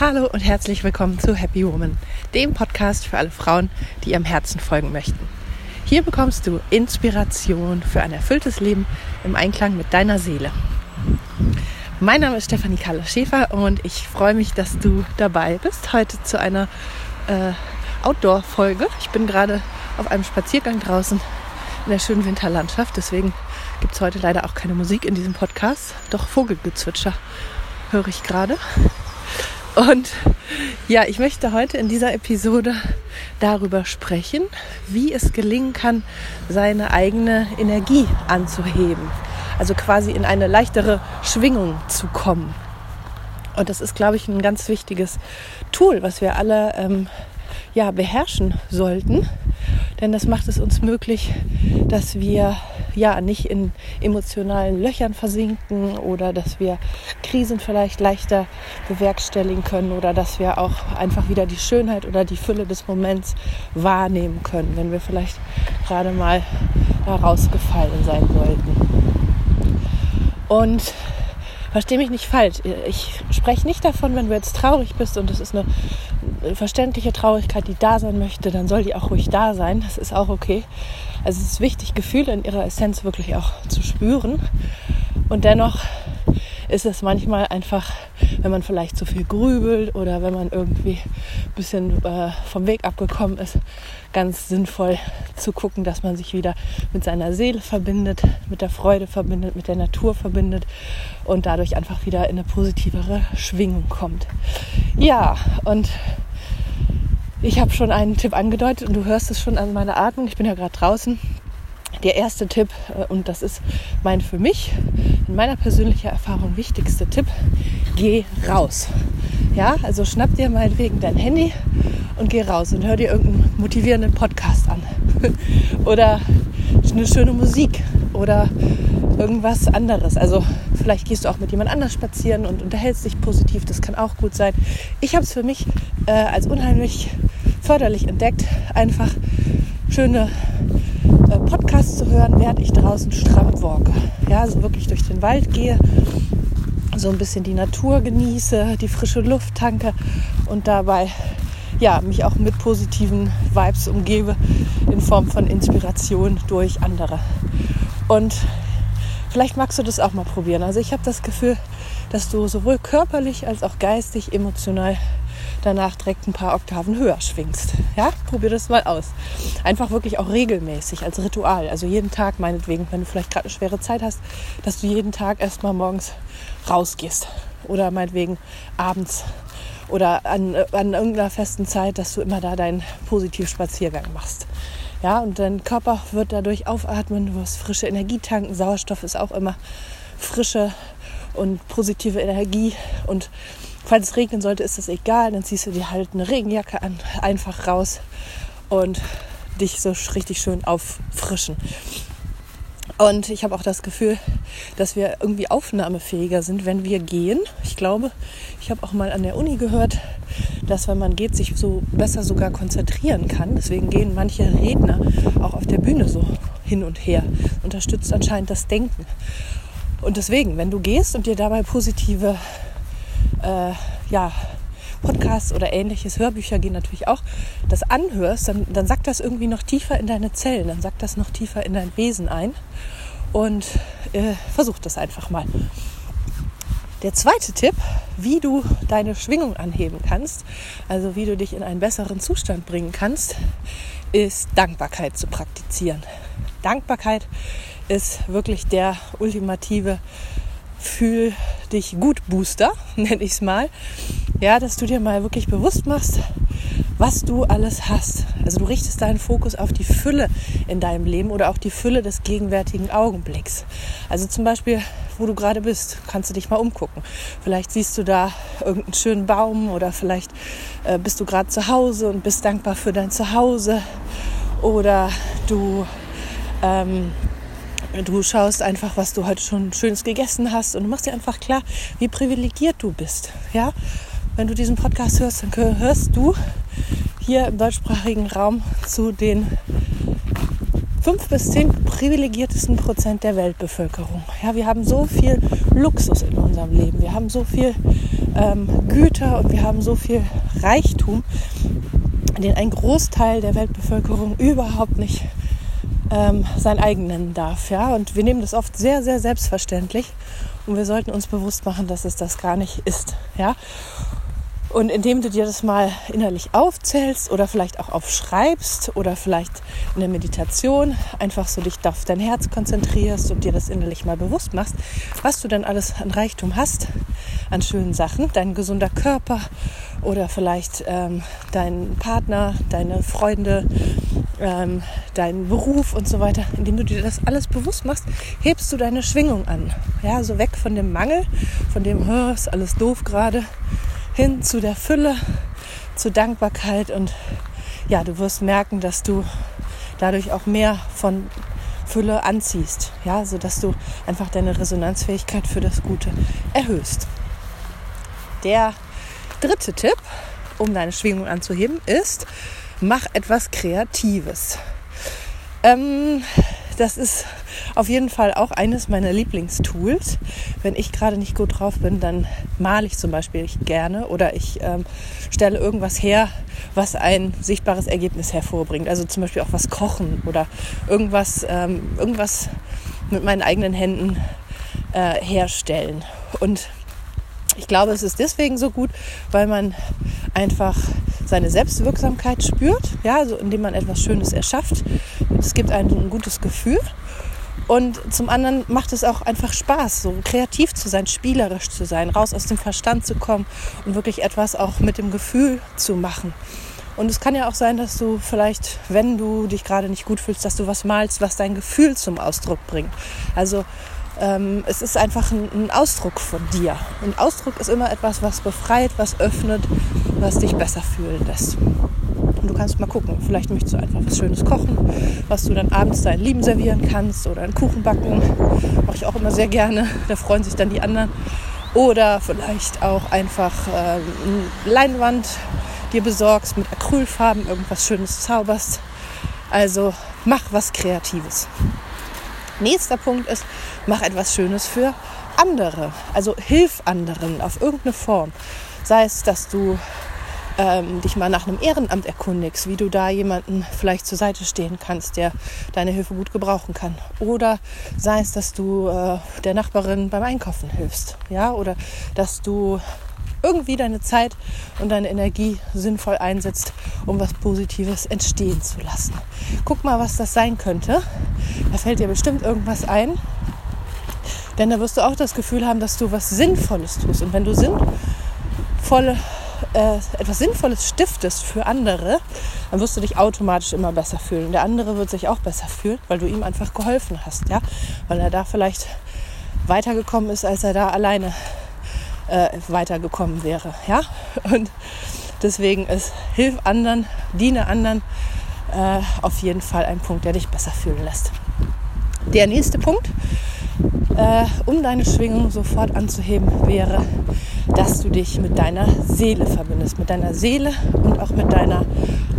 Hallo und herzlich willkommen zu Happy Woman, dem Podcast für alle Frauen, die ihrem Herzen folgen möchten. Hier bekommst du Inspiration für ein erfülltes Leben im Einklang mit deiner Seele. Mein Name ist Stefanie Kalle Schäfer und ich freue mich, dass du dabei bist heute zu einer äh, Outdoor-Folge. Ich bin gerade auf einem Spaziergang draußen in der schönen Winterlandschaft, deswegen gibt es heute leider auch keine Musik in diesem Podcast, doch Vogelgezwitscher höre ich gerade. Und ja, ich möchte heute in dieser Episode darüber sprechen, wie es gelingen kann, seine eigene Energie anzuheben. Also quasi in eine leichtere Schwingung zu kommen. Und das ist, glaube ich, ein ganz wichtiges Tool, was wir alle ähm, ja, beherrschen sollten. Denn das macht es uns möglich, dass wir ja nicht in emotionalen Löchern versinken oder dass wir Krisen vielleicht leichter bewerkstelligen können oder dass wir auch einfach wieder die Schönheit oder die Fülle des Moments wahrnehmen können, wenn wir vielleicht gerade mal da rausgefallen sein sollten. Und verstehe mich nicht falsch. Ich spreche nicht davon, wenn du jetzt traurig bist und es ist eine verständliche Traurigkeit, die da sein möchte, dann soll die auch ruhig da sein. Das ist auch okay. Also es ist wichtig, Gefühle in ihrer Essenz wirklich auch zu spüren. Und dennoch ist es manchmal einfach, wenn man vielleicht zu viel grübelt oder wenn man irgendwie ein bisschen äh, vom Weg abgekommen ist, ganz sinnvoll zu gucken, dass man sich wieder mit seiner Seele verbindet, mit der Freude verbindet, mit der Natur verbindet und dadurch einfach wieder in eine positivere Schwingung kommt. Ja, und ich habe schon einen Tipp angedeutet und du hörst es schon an meiner Atmung. Ich bin ja gerade draußen. Der erste Tipp, äh, und das ist mein für mich, in meiner persönlichen Erfahrung wichtigste Tipp, geh raus. Ja, also schnapp dir meinetwegen dein Handy und geh raus und hör dir irgendeinen motivierenden Podcast an. oder eine schöne Musik oder irgendwas anderes. Also vielleicht gehst du auch mit jemand anders spazieren und unterhältst dich positiv. Das kann auch gut sein. Ich habe es für mich äh, als unheimlich förderlich entdeckt, einfach schöne Podcasts zu hören, während ich draußen stramm walke. Ja, also wirklich durch den Wald gehe, so ein bisschen die Natur genieße, die frische Luft tanke und dabei ja, mich auch mit positiven Vibes umgebe in Form von Inspiration durch andere. Und vielleicht magst du das auch mal probieren. Also ich habe das Gefühl, dass du sowohl körperlich als auch geistig, emotional danach direkt ein paar Oktaven höher schwingst. Ja, probier das mal aus. Einfach wirklich auch regelmäßig als Ritual. Also jeden Tag meinetwegen, wenn du vielleicht gerade eine schwere Zeit hast, dass du jeden Tag erstmal morgens rausgehst. Oder meinetwegen abends oder an, an irgendeiner festen Zeit, dass du immer da deinen Positivspaziergang machst. Ja, und dein Körper wird dadurch aufatmen, du wirst frische Energie tanken. Sauerstoff ist auch immer frische und positive Energie. Und falls es regnen sollte, ist das egal. Dann ziehst du dir halt eine Regenjacke an, einfach raus und dich so richtig schön auffrischen. Und ich habe auch das Gefühl, dass wir irgendwie aufnahmefähiger sind, wenn wir gehen. Ich glaube, ich habe auch mal an der Uni gehört, dass wenn man geht, sich so besser sogar konzentrieren kann. Deswegen gehen manche Redner auch auf der Bühne so hin und her. Unterstützt anscheinend das Denken. Und deswegen, wenn du gehst und dir dabei positive äh, ja, Podcasts oder ähnliches, Hörbücher gehen natürlich auch, das anhörst, dann, dann sackt das irgendwie noch tiefer in deine Zellen, dann sackt das noch tiefer in dein Wesen ein. Und äh, versuch das einfach mal. Der zweite Tipp, wie du deine Schwingung anheben kannst, also wie du dich in einen besseren Zustand bringen kannst, ist Dankbarkeit zu praktizieren. Dankbarkeit ist wirklich der ultimative Fühl dich gut Booster, nenne ich es mal. Ja, dass du dir mal wirklich bewusst machst, was du alles hast. Also du richtest deinen Fokus auf die Fülle in deinem Leben oder auch die Fülle des gegenwärtigen Augenblicks. Also zum Beispiel, wo du gerade bist, kannst du dich mal umgucken. Vielleicht siehst du da irgendeinen schönen Baum oder vielleicht äh, bist du gerade zu Hause und bist dankbar für dein Zuhause oder du ähm, Du schaust einfach, was du heute schon Schönes gegessen hast und du machst dir einfach klar, wie privilegiert du bist. Ja, wenn du diesen Podcast hörst, dann hörst du hier im deutschsprachigen Raum zu den fünf bis zehn privilegiertesten Prozent der Weltbevölkerung. Ja, wir haben so viel Luxus in unserem Leben. Wir haben so viel ähm, Güter und wir haben so viel Reichtum, den ein Großteil der Weltbevölkerung überhaupt nicht ähm, sein eigen nennen darf. Ja? Und wir nehmen das oft sehr, sehr selbstverständlich und wir sollten uns bewusst machen, dass es das gar nicht ist. Ja? Und indem du dir das mal innerlich aufzählst oder vielleicht auch aufschreibst oder vielleicht in der Meditation einfach so dich auf dein Herz konzentrierst und dir das innerlich mal bewusst machst, was du dann alles an Reichtum hast, an schönen Sachen, dein gesunder Körper oder vielleicht ähm, dein Partner, deine Freunde, ähm, deinen Beruf und so weiter, indem du dir das alles bewusst machst, hebst du deine Schwingung an. Ja, so weg von dem Mangel, von dem, ist alles doof gerade, hin zu der Fülle, zur Dankbarkeit und ja, du wirst merken, dass du dadurch auch mehr von Fülle anziehst, ja, so dass du einfach deine Resonanzfähigkeit für das Gute erhöhst. Der dritte Tipp, um deine Schwingung anzuheben, ist, mach etwas Kreatives. Ähm, das ist auf jeden Fall auch eines meiner Lieblingstools. Wenn ich gerade nicht gut drauf bin, dann male ich zum Beispiel gerne oder ich ähm, stelle irgendwas her, was ein sichtbares Ergebnis hervorbringt. Also zum Beispiel auch was kochen oder irgendwas, ähm, irgendwas mit meinen eigenen Händen äh, herstellen. Und ich glaube, es ist deswegen so gut, weil man einfach seine Selbstwirksamkeit spürt, ja, also indem man etwas Schönes erschafft. Es gibt einem ein gutes Gefühl. Und zum anderen macht es auch einfach Spaß, so kreativ zu sein, spielerisch zu sein, raus aus dem Verstand zu kommen und wirklich etwas auch mit dem Gefühl zu machen. Und es kann ja auch sein, dass du vielleicht, wenn du dich gerade nicht gut fühlst, dass du was malst, was dein Gefühl zum Ausdruck bringt. Also ähm, es ist einfach ein, ein, Ausdruck von dir. Und Ausdruck ist immer etwas, was befreit, was öffnet, was dich besser fühlen lässt. Und du kannst mal gucken, vielleicht möchtest du einfach was Schönes kochen, was du dann abends deinen Lieben servieren kannst oder einen Kuchen backen. Mache ich auch immer sehr gerne. Da freuen sich dann die anderen. Oder vielleicht auch einfach äh, eine Leinwand dir besorgst mit Acrylfarben, irgendwas Schönes zauberst. Also mach was Kreatives. Nächster Punkt ist, mach etwas Schönes für andere. Also hilf anderen auf irgendeine Form. Sei es, dass du ähm, dich mal nach einem Ehrenamt erkundigst, wie du da jemanden vielleicht zur Seite stehen kannst, der deine Hilfe gut gebrauchen kann. Oder sei es, dass du äh, der Nachbarin beim Einkaufen hilfst. Ja, oder dass du irgendwie deine Zeit und deine Energie sinnvoll einsetzt, um was Positives entstehen zu lassen. Guck mal, was das sein könnte. Da fällt dir bestimmt irgendwas ein. Denn da wirst du auch das Gefühl haben, dass du was Sinnvolles tust. Und wenn du sinnvolle, äh, etwas Sinnvolles stiftest für andere, dann wirst du dich automatisch immer besser fühlen. Der andere wird sich auch besser fühlen, weil du ihm einfach geholfen hast, ja, weil er da vielleicht weitergekommen ist, als er da alleine äh, weitergekommen wäre. Ja? Und deswegen ist Hilf anderen, diene anderen äh, auf jeden Fall ein Punkt, der dich besser fühlen lässt. Der nächste Punkt, äh, um deine Schwingung sofort anzuheben, wäre, dass du dich mit deiner Seele verbindest, mit deiner Seele und auch mit deiner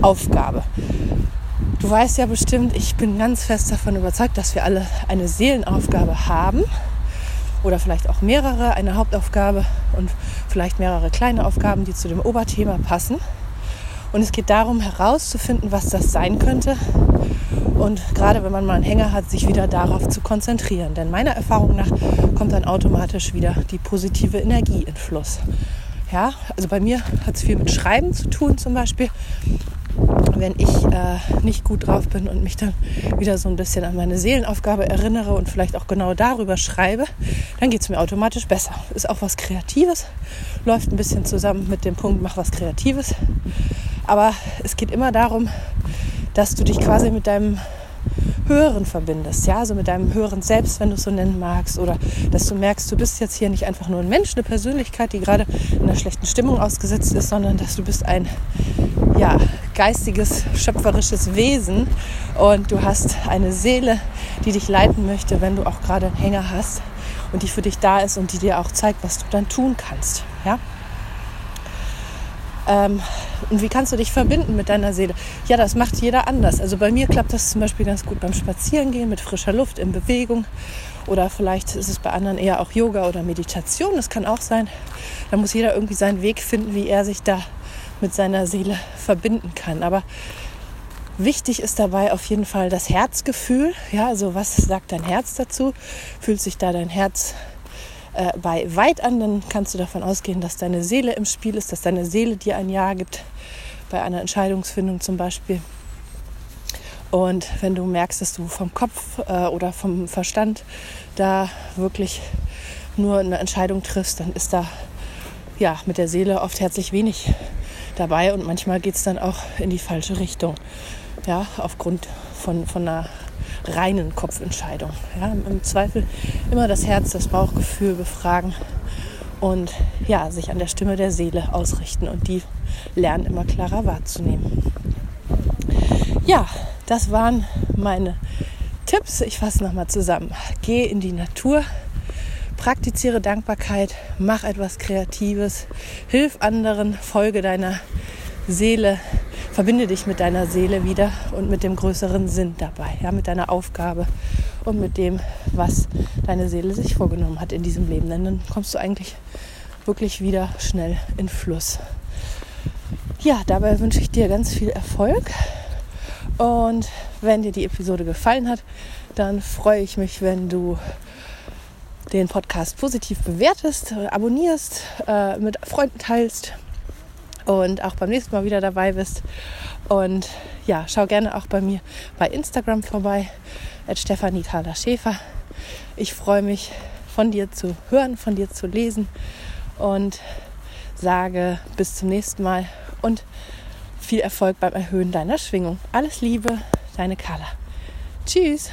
Aufgabe. Du weißt ja bestimmt, ich bin ganz fest davon überzeugt, dass wir alle eine Seelenaufgabe haben oder vielleicht auch mehrere, eine Hauptaufgabe und vielleicht mehrere kleine Aufgaben, die zu dem Oberthema passen. Und es geht darum herauszufinden, was das sein könnte. Und gerade wenn man mal einen Hänger hat, sich wieder darauf zu konzentrieren. Denn meiner Erfahrung nach kommt dann automatisch wieder die positive Energie in Fluss. Ja, also bei mir hat es viel mit Schreiben zu tun zum Beispiel wenn ich äh, nicht gut drauf bin und mich dann wieder so ein bisschen an meine Seelenaufgabe erinnere und vielleicht auch genau darüber schreibe, dann geht es mir automatisch besser. Ist auch was Kreatives, läuft ein bisschen zusammen mit dem Punkt, mach was Kreatives. Aber es geht immer darum, dass du dich quasi mit deinem Höheren verbindest, ja, also mit deinem höheren Selbst, wenn du es so nennen magst, oder dass du merkst, du bist jetzt hier nicht einfach nur ein Mensch, eine Persönlichkeit, die gerade in einer schlechten Stimmung ausgesetzt ist, sondern dass du bist ein, ja, geistiges, schöpferisches Wesen und du hast eine Seele, die dich leiten möchte, wenn du auch gerade einen Hänger hast und die für dich da ist und die dir auch zeigt, was du dann tun kannst, ja. Ähm, und wie kannst du dich verbinden mit deiner Seele? Ja, das macht jeder anders. Also bei mir klappt das zum Beispiel ganz gut beim Spazierengehen mit frischer Luft, in Bewegung. Oder vielleicht ist es bei anderen eher auch Yoga oder Meditation. Das kann auch sein. Da muss jeder irgendwie seinen Weg finden, wie er sich da mit seiner Seele verbinden kann. Aber wichtig ist dabei auf jeden Fall das Herzgefühl. Ja, also was sagt dein Herz dazu? Fühlt sich da dein Herz äh, bei weit an, dann kannst du davon ausgehen, dass deine Seele im Spiel ist, dass deine Seele dir ein Ja gibt, bei einer Entscheidungsfindung zum Beispiel. Und wenn du merkst, dass du vom Kopf äh, oder vom Verstand da wirklich nur eine Entscheidung triffst, dann ist da ja mit der Seele oft herzlich wenig dabei und manchmal geht es dann auch in die falsche Richtung. Ja, aufgrund von, von einer reinen Kopfentscheidung. Ja, Im Zweifel immer das Herz, das Bauchgefühl befragen und ja, sich an der Stimme der Seele ausrichten und die lernen immer klarer wahrzunehmen. Ja, das waren meine Tipps. Ich fasse nochmal zusammen. Geh in die Natur, praktiziere Dankbarkeit, mach etwas Kreatives, hilf anderen, folge deiner Seele, verbinde dich mit deiner Seele wieder und mit dem größeren Sinn dabei, ja, mit deiner Aufgabe und mit dem, was deine Seele sich vorgenommen hat in diesem Leben. Denn dann kommst du eigentlich wirklich wieder schnell in Fluss. Ja, dabei wünsche ich dir ganz viel Erfolg. Und wenn dir die Episode gefallen hat, dann freue ich mich, wenn du den Podcast positiv bewertest, abonnierst, äh, mit Freunden teilst und auch beim nächsten Mal wieder dabei bist. Und ja, schau gerne auch bei mir bei Instagram vorbei, Stefanie Thaler Schäfer. Ich freue mich, von dir zu hören, von dir zu lesen und sage bis zum nächsten Mal und viel Erfolg beim Erhöhen deiner Schwingung. Alles Liebe, deine Carla. Tschüss.